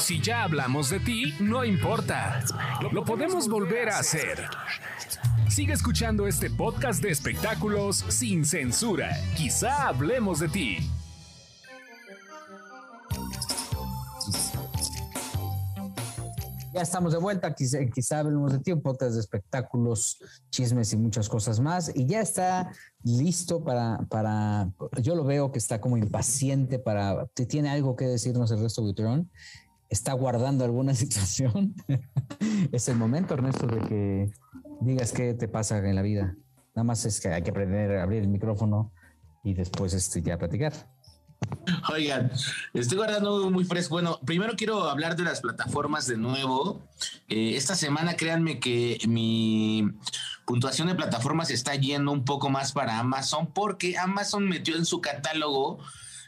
Si ya hablamos de ti, no importa. Lo podemos volver a hacer. Sigue escuchando este podcast de espectáculos sin censura. Quizá hablemos de ti. Ya estamos de vuelta, quizá, hablemos de ti, un podcast de espectáculos, chismes y muchas cosas más. Y ya está listo para, para, yo lo veo que está como impaciente para, tiene algo que decirnos el resto de Butrón. Está guardando alguna situación. es el momento, Ernesto, de que digas qué te pasa en la vida. Nada más es que hay que aprender a abrir el micrófono y después este, ya platicar. Oigan, estoy guardando muy fresco. Bueno, primero quiero hablar de las plataformas de nuevo. Eh, esta semana, créanme que mi puntuación de plataformas está yendo un poco más para Amazon porque Amazon metió en su catálogo,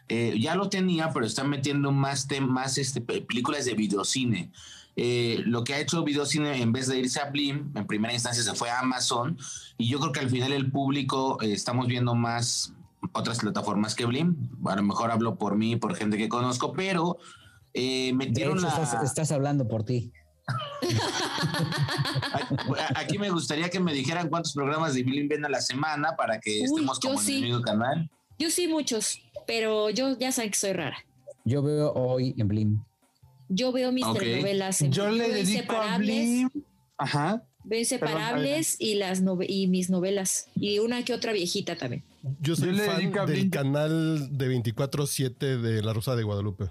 eh, ya lo tenía, pero están metiendo más, más este, películas de videocine. Eh, lo que ha hecho Videocine en vez de irse a Blim, en primera instancia se fue a Amazon y yo creo que al final el público estamos viendo más otras plataformas que Blim. A lo mejor hablo por mí, por gente que conozco, pero eh, metieron hecho, estás, hablando por ti. Aquí me gustaría que me dijeran cuántos programas de Blim ven a la semana para que estemos como en el mismo canal. Yo sí, muchos, pero yo ya saben que soy rara. Yo veo hoy en Blim. Yo veo mis telenovelas en Yo le dedico a Blim. Ajá. Veo inseparables y las y mis novelas y una que otra viejita también. Yo soy fan del canal de 24/7 de La Rosa de Guadalupe.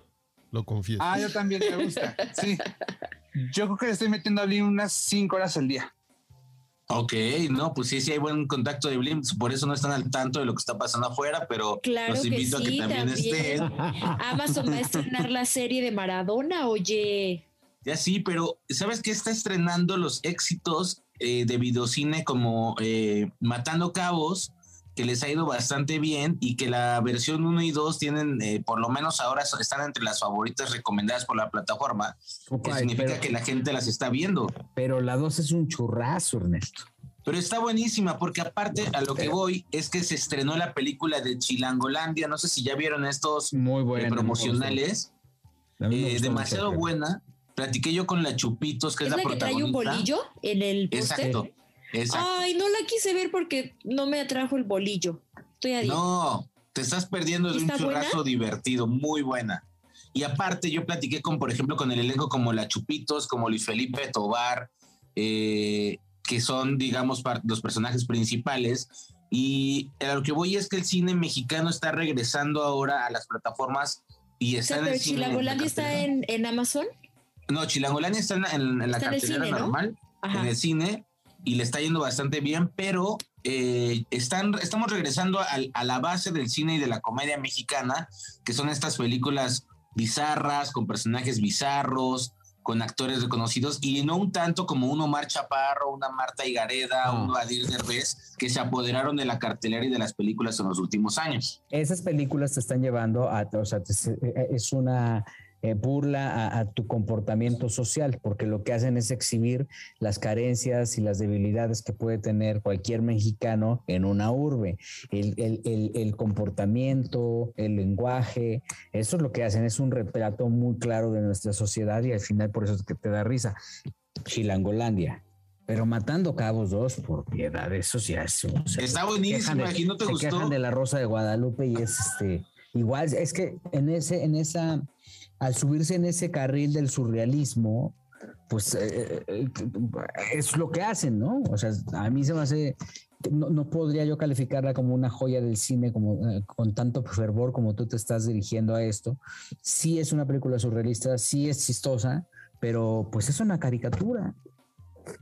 Lo confieso. Ah, yo también me gusta. Sí. Yo creo que le estoy metiendo a Blim unas 5 horas al día. Ok, no, pues sí, sí hay buen contacto de Blim, por eso no están al tanto de lo que está pasando afuera, pero los invito a que también, estén. Amazon va a estrenar la serie de Maradona, oye. Ya sí, pero ¿sabes qué está estrenando los éxitos eh, de videocine como eh, Matando Cabos? Que les ha ido bastante bien y que la versión 1 y 2 tienen, eh, por lo menos ahora están entre las favoritas recomendadas por la plataforma, que significa que la gente las está viendo. Pero la 2 es un churrazo, Ernesto. Pero está buenísima porque aparte a lo que voy es que se estrenó la película de Chilangolandia, no sé si ya vieron estos Muy promocionales, demasiado buena. Platiqué yo con la Chupitos, que es, la, la que trae un bolillo en el Exacto, exacto. Ay, no la quise ver porque no me atrajo el bolillo. Estoy ahí. No, te estás perdiendo de un churrazo divertido, muy buena. Y aparte, yo platiqué con, por ejemplo, con el elenco como la Chupitos, como Luis Felipe Tobar, eh, que son, digamos, los personajes principales. Y a lo que voy es que el cine mexicano está regresando ahora a las plataformas y está en el cine. está en, en Amazon? No, Chilangolania está en, la cartelera normal, en el cine, y le está yendo bastante bien, pero eh, están, estamos regresando a, la base del cine y de la comedia mexicana, que son estas películas bizarras, con personajes bizarros, con actores reconocidos, y no un tanto como un Omar Chaparro, una Marta Higareda, un Vadir Derbez, que se apoderaron de la cartelera y de las películas en los últimos años. Esas películas te están llevando a, o sea, es una eh, burla a, tu comportamiento social, porque lo que hacen es exhibir las carencias y las debilidades que puede tener cualquier mexicano en una urbe. El, el, el, comportamiento, el lenguaje, eso es lo que hacen, es un retrato muy claro de nuestra sociedad y al final por eso es que te da risa. Chilangolandia. Pero matando cabos dos, por piedad, eso ya es. Está buenísimo, aquí no te se quejan de la Rosa de Guadalupe y es este. Igual, es que en ese, en esa al subirse en ese carril del surrealismo, pues eh, eh, es lo que hacen, ¿no? O sea, a mí se me hace, no, podría yo calificarla como una joya del cine, como eh, con tanto fervor como tú te estás dirigiendo a esto. Sí es una película surrealista, sí es chistosa, pero pues es una caricatura.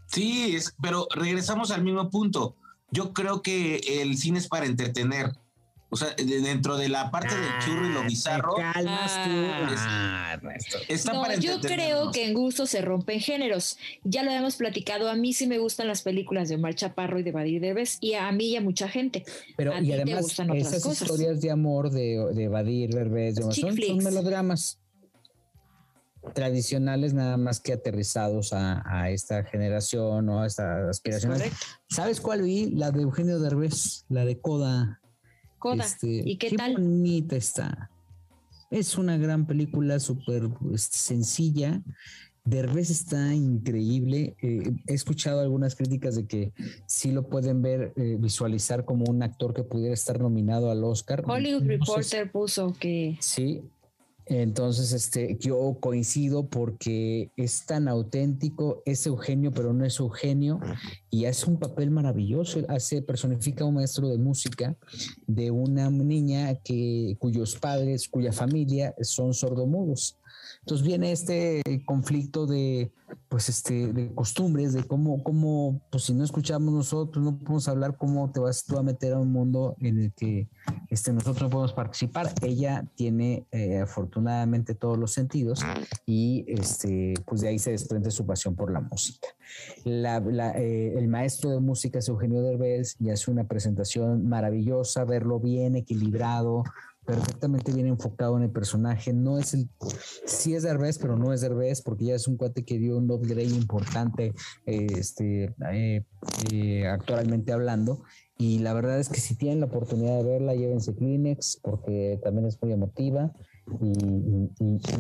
Sí, es, pero regresamos al mismo punto. Yo creo que el cine es para entretener o sea, dentro de la parte del churro y lo ah, bizarro. calmas tú. Ah, no, yo creo que en gusto se rompen géneros. Ya lo habíamos platicado. A mí sí me gustan las películas de Omar Chaparro y de Badir Derbez y a mí y a mucha gente. Pero y además esas historias de amor de, de Badir Derbez son, son, melodramas tradicionales nada más que aterrizados a, esta generación o a esta aspiración. ¿Sabes cuál vi? La de Eugenio Derbez, la de Coda. Coda. Este, ¿Y qué, tal? bonita está. Es una gran película, súper pues, sencilla. Derbez está increíble. Eh, he escuchado algunas críticas de que sí lo pueden ver, eh, visualizar como un actor que pudiera estar nominado al Oscar. Hollywood Reporter puso que. Sí, entonces, este, yo coincido porque es tan auténtico, es Eugenio, pero no es Eugenio, y hace un papel maravilloso. Hace, personifica a un maestro de música de una niña que, cuyos padres, cuya familia son sordomudos. Entonces viene este conflicto de, pues, este, de costumbres, de cómo, cómo, pues, si no escuchamos nosotros, no podemos hablar cómo te vas tú a meter a un mundo en el que este, nosotros no podemos participar. Ella tiene eh, afortunadamente todos los sentidos y, este, pues, de ahí se desprende su pasión por la música. Eh, el maestro de música es Eugenio Derbez y hace una presentación maravillosa, verlo bien equilibrado, perfectamente bien enfocado en el personaje. No es el, sí es Derbez, pero no es Derbez, porque ya es un cuate que dio un upgrade importante, este, eh, eh, actualmente hablando. Y la verdad es que si tienen la oportunidad de verla, llévense Kleenex, porque también es muy emotiva.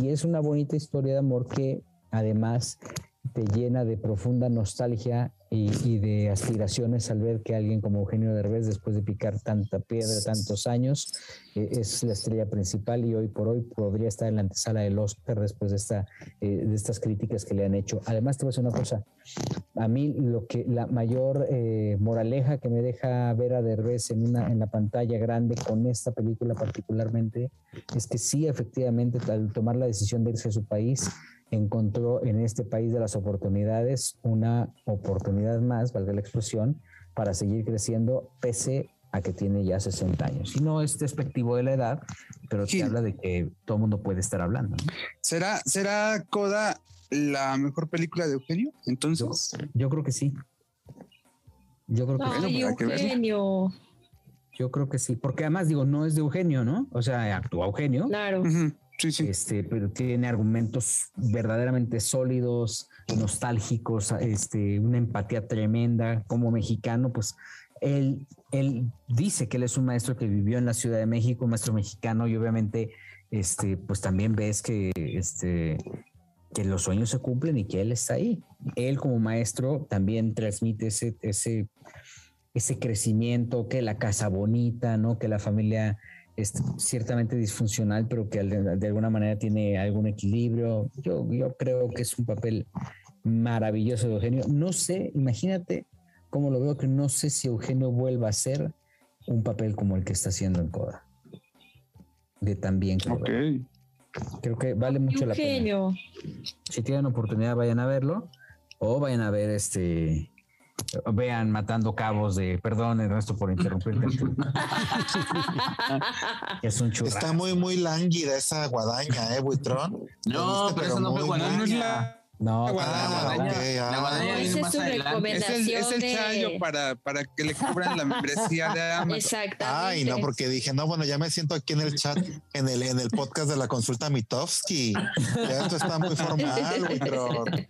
y es una bonita historia de amor que además te llena de profunda nostalgia y, de aspiraciones al ver que alguien como Eugenio Derbez, después de picar tanta piedra tantos años, eh, es la estrella principal y hoy por hoy podría estar en la antesala del Oscar después de, esta, eh, de estas críticas que le han hecho. Además, te voy a decir una cosa, a mí lo que la mayor eh, moraleja que me deja ver a Derbez en, una, en la pantalla grande con esta película particularmente es que sí, efectivamente, al tomar la decisión de irse a su país, encontró en este país de las oportunidades una oportunidad más, valga la expresión, para seguir creciendo pese a que tiene ya 60 años. Y no es despectivo de la edad, pero te habla de que todo el mundo puede estar hablando. ¿Será, ¿Será Coda la mejor película de Eugenio? Entonces. Yo, creo que sí. Yo creo que sí. Eugenio. Yo creo que sí, porque además digo, no es de Eugenio, ¿no? O sea, actúa Eugenio. Claro. Este, pero tiene argumentos verdaderamente sólidos, nostálgicos, este, una empatía tremenda. Como mexicano, pues él, él dice que él es un maestro que vivió en la Ciudad de México, un maestro mexicano, y obviamente, este, pues también ves que, este, que los sueños se cumplen y que él está ahí. Él como maestro también transmite ese, ese, ese crecimiento, que la casa bonita, ¿no? Que la familia es ciertamente disfuncional, pero que de, alguna manera tiene algún equilibrio. Yo, yo creo que es un papel maravilloso de Eugenio. No sé, imagínate cómo lo veo, que no sé si Eugenio vuelva a hacer un papel como el que está haciendo en Coda. De tan bien que Creo que vale mucho la pena. Si tienen oportunidad, vayan a verlo o vayan a ver este vean matando cabos de perdón Ernesto por interrumpirte es un churro está muy muy lánguida esa guadaña eh buitrón no pero, eso no fue guadaña no, la guadaña, es su recomendación. Es el, chayo para, para que le cubran la membresía de Amazon. Exactamente. Ay, no, porque dije, no, bueno, ya me siento aquí en el chat, en el, en el podcast de la consulta Mitofsky. esto está muy formal, Buitrón.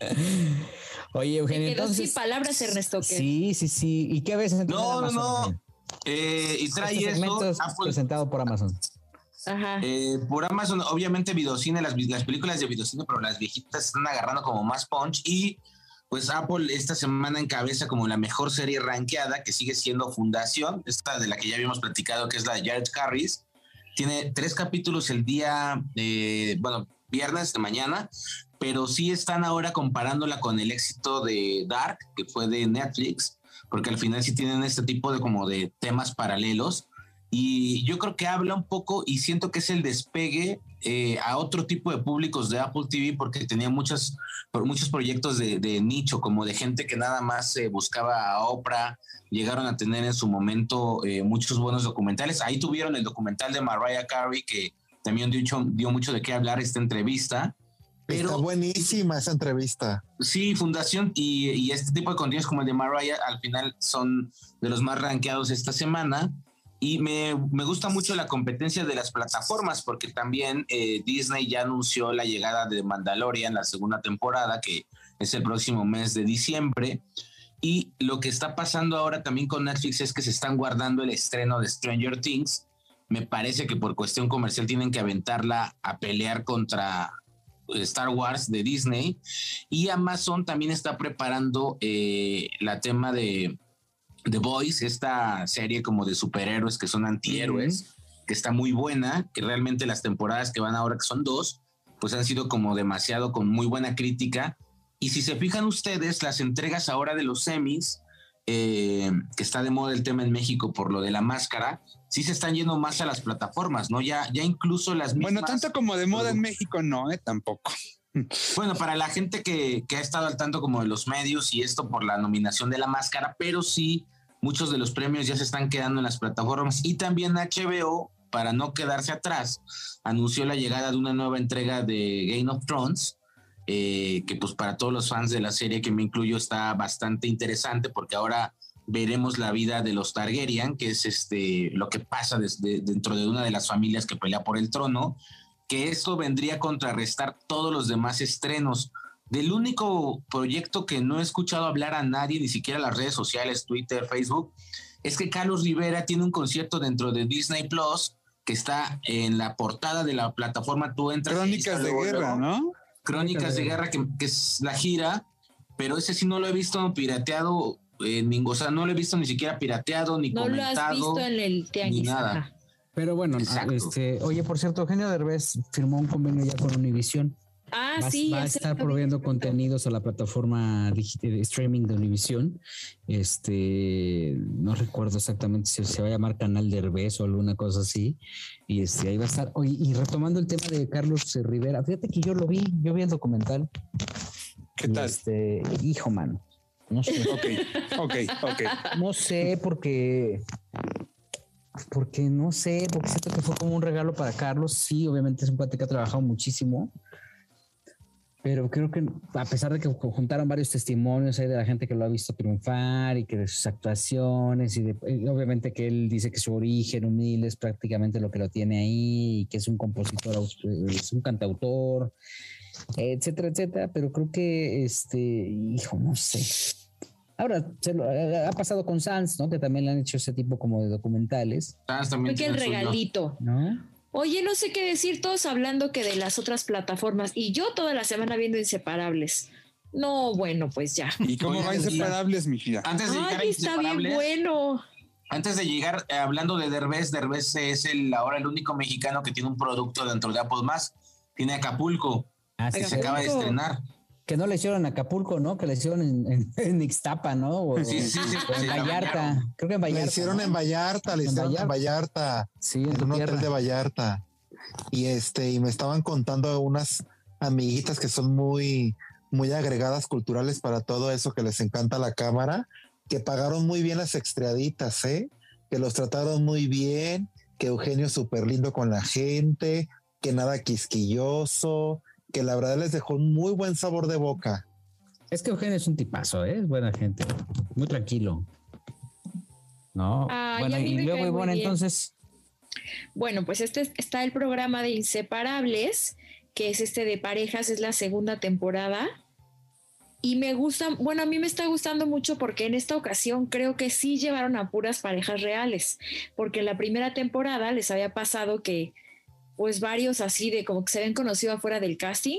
Oye, Eugenio. entonces, palabras, Ernesto. Sí, sí, sí. ¿Y qué ves? No, no, no. Eh, y trae este eso. presentado por Amazon. Ajá. Eh, por Amazon, obviamente, Videocine, las, las películas de Videocine, pero las viejitas están agarrando como más punch. Y pues Apple esta semana encabeza como la mejor serie rankeada, que sigue siendo Fundación, esta de la que ya habíamos platicado, que es la de Jared Harris. Tiene tres capítulos el día, eh, bueno, viernes de mañana, pero sí están ahora comparándola con el éxito de Dark, que fue de Netflix, porque al final sí tienen este tipo de como de temas paralelos. Y yo creo que habla un poco y siento que es el despegue eh, a otro tipo de públicos de Apple TV porque tenía muchos, muchos proyectos de, nicho, como de gente que nada más eh, buscaba a Oprah, llegaron a tener en su momento eh, muchos buenos documentales. Ahí tuvieron el documental de Mariah Carey que también dio, dio mucho de qué hablar esta entrevista. Pero, Está buenísima esa entrevista. Sí, Fundación y, este tipo de contenidos como el de Mariah al final son de los más rankeados esta semana. Y me, me gusta mucho la competencia de las plataformas porque también eh, Disney ya anunció la llegada de Mandalorian, la segunda temporada, que es el próximo mes de diciembre. Y lo que está pasando ahora también con Netflix es que se están guardando el estreno de Stranger Things me parece que por cuestión comercial tienen que aventarla a pelear contra Star Wars de Disney. Y Amazon también está preparando eh, la tema de The Boys, esta serie como de superhéroes que son antihéroes, que está muy buena, que realmente las temporadas que van ahora, que son dos, pues han sido como demasiado con muy buena crítica. Y si se fijan ustedes, las entregas ahora de los semis, eh, que está de moda el tema en México por lo de la máscara, sí se están yendo más a las plataformas, ¿no? Ya, ya incluso las mismas. Bueno, tanto como de moda en México, no, ¿eh? Tampoco. Bueno, para la gente que, que ha estado al tanto como de los medios y esto por la nominación de la máscara, pero sí, muchos de los premios ya se están quedando en las plataformas y también HBO, para no quedarse atrás, anunció la llegada de una nueva entrega de Game of Thrones, eh, que pues para todos los fans de la serie que me incluyo está bastante interesante porque ahora veremos la vida de los Targaryen, que es este lo que pasa desde, dentro de una de las familias que pelea por el trono, que esto vendría a contrarrestar todos los demás estrenos. Del único proyecto que no he escuchado hablar a nadie, ni siquiera las redes sociales, Twitter, Facebook, es que Carlos Rivera tiene un concierto dentro de Disney Plus que está en la portada de la plataforma. Tú entras. Crónicas de guerra, ¿no? Crónicas de guerra, que, que es la gira, pero ese sí no lo he visto pirateado eh, o sea, no lo he visto ni siquiera pirateado, ni comentado. No lo has visto en el tianguis. Ni nada. Pero bueno, este, oye, por cierto, Eugenio Derbez firmó un convenio ya con Univision. Ah, va, sí. Va a estar proveyendo contenidos a la plataforma de streaming de Univision. Este, no recuerdo exactamente si se va a llamar Canal Derbez o alguna cosa así. Y este, ahí va a estar. Oye, y retomando el tema de Carlos Rivera, fíjate que yo lo vi, yo vi el documental. ¿Qué tal? Este, hijo, mano. No sé. ok, ok, ok. No sé porque porque no sé, porque siento que fue como un regalo para Carlos. Sí, obviamente es un cuate que ha trabajado muchísimo, pero creo que a pesar de que juntaron varios testimonios ahí de la gente que lo ha visto triunfar y que de sus actuaciones y, obviamente que él dice que su origen humilde es prácticamente lo que lo tiene ahí y que es un compositor, es un cantautor, etcétera, etcétera, pero creo que este, hijo, no sé Ahora, se lo, ha pasado con Sans, ¿no? Que también le han hecho ese tipo como de documentales. Sans también. Fue que el regalito. ¿No? Oye, no sé qué decir, todos hablando que de las otras plataformas y yo toda la semana viendo Inseparables. No, bueno, pues ya. ¿Y cómo va Inseparables, mi vida? Antes de llegar a está bien bueno. Antes de llegar, eh, hablando de Derbez, Derbez es el ahora el único mexicano que tiene un producto dentro de Apple Más. Tiene Acapulco. Ah, que se acaba de estrenar que no le hicieron en Acapulco, ¿no? Que le hicieron en, en, Ixtapa, ¿no? O, sí, sí, sí, en Vallarta. Creo que en Vallarta. Le hicieron en Vallarta, le hicieron en Vallarta. Sí, en, un hotel de Vallarta. Y este, y me estaban contando unas amiguitas que son muy, muy agregadas culturales para todo eso, que les encanta la cámara, que pagaron muy bien las extriaditas, ¿eh? Que los trataron muy bien, que Eugenio es súper lindo con la gente, que nada quisquilloso, que la verdad les dejó un muy buen sabor de boca. Es que Eugenio es un tipazo, ¿eh? es buena gente, muy tranquilo. No, bueno, y luego, bueno, entonces. Bueno, pues este está el programa de Inseparables, que es este de parejas, es la segunda temporada. Y me gusta, bueno, a mí me está gustando mucho porque en esta ocasión creo que sí llevaron a puras parejas reales, porque en la primera temporada les había pasado que pues varios así de como que se habían conocido afuera del casting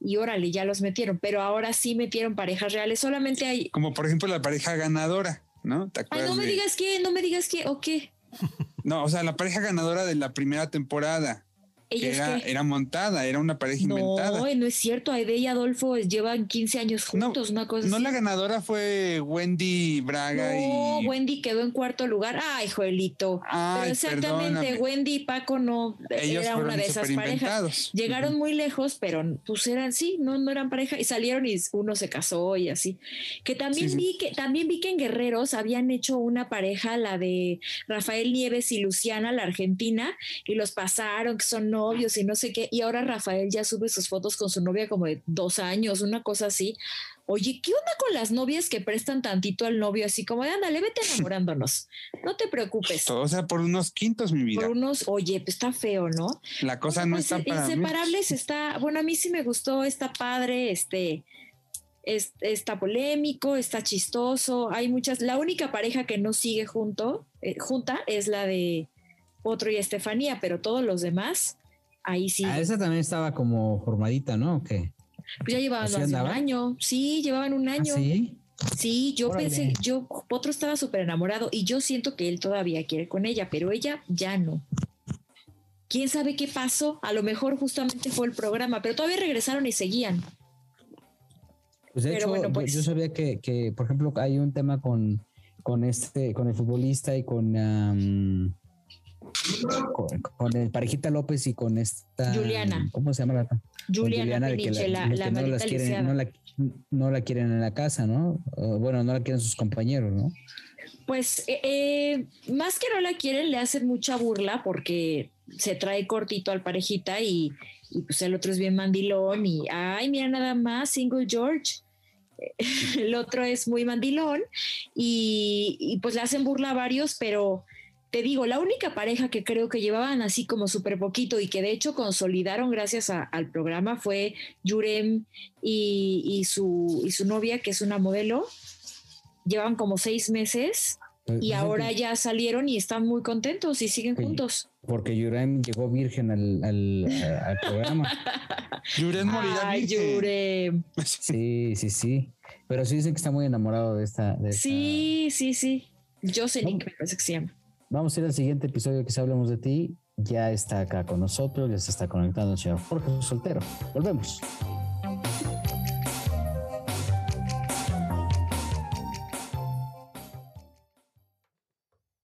y órale, ya los metieron, pero ahora sí metieron parejas reales, solamente hay... Como por ejemplo la pareja ganadora, ¿no? Ay, no me digas qué, no me digas qué, o qué. No, o sea, la pareja ganadora de la primera temporada era, montada, era una pareja inventada. No, no es cierto. Aide y Adolfo llevan 15 años juntos, no, una cosa No, la ganadora fue Wendy Braga no, Wendy quedó en cuarto lugar. Ay, Joelito. Pero exactamente, Wendy y Paco no era una de esas parejas. Llegaron muy lejos, pero pues eran, sí, no, no eran pareja y salieron y uno se casó y así. Que también vi que, también vi que en Guerreros habían hecho una pareja, la de Rafael Nieves y Luciana, la argentina, y los pasaron, que son novios y no sé qué, y ahora Rafael ya sube sus fotos con su novia como de dos años, una cosa así. Oye, ¿qué onda con las novias que prestan tantito al novio así como de ándale, vete enamorándonos? No te preocupes. O sea, por unos quintos, mi vida. Por unos, oye, pues está feo, ¿no? La cosa no pues, está para Inseparables está, bueno, a mí sí me gustó, está padre, este, está polémico, está chistoso, hay muchas, la única pareja que no sigue junto, eh, junta es la de Potro y Estefanía, pero todos los demás, ahí sí. Ah, esa también estaba como formadita, ¿no? qué? Pues ya llevaban un año. Sí, llevaban un ¿Ah, año. sí? Sí, yo pensé, yo, Potro estaba súper enamorado y yo siento que él todavía quiere con ella, pero ella ya no. ¿Quién sabe qué pasó? A lo mejor justamente fue el programa, pero todavía regresaron y seguían. Pues de hecho, pues yo sabía que, que, por ejemplo, hay un tema con, con este, con el futbolista y con, con, el parejita López y con esta Juliana. ¿Cómo se llama la? Juliana, Peniche, la, la, no, las quieren, no, la, no la quieren en la casa, ¿no? bueno, no la quieren sus compañeros, ¿no? Pues eh, eh, más que no la quieren, le hacen mucha burla porque se trae cortito al parejita y, pues el otro es bien mandilón y, ay, mira nada más, single George. El otro es muy mandilón y, pues le hacen burla a varios, pero te digo, la única pareja que creo que llevaban así como súper poquito y que de hecho consolidaron gracias al programa fue Yurem y, su, y su novia, que es una modelo. Llevan como seis meses pues, y ahora ya salieron y están muy contentos y siguen juntos. Porque Yurem llegó virgen al, al, programa. Yurem morirá virgen. Sí, sí, sí. Pero sí dicen que está muy enamorado de esta. sí, sí, sí. Jocelyn, me parece que se llama. Vamos a ir al siguiente episodio que se hablamos de ti. Ya está acá con nosotros, ya se está conectando el señor Jorge Soltero. Volvemos.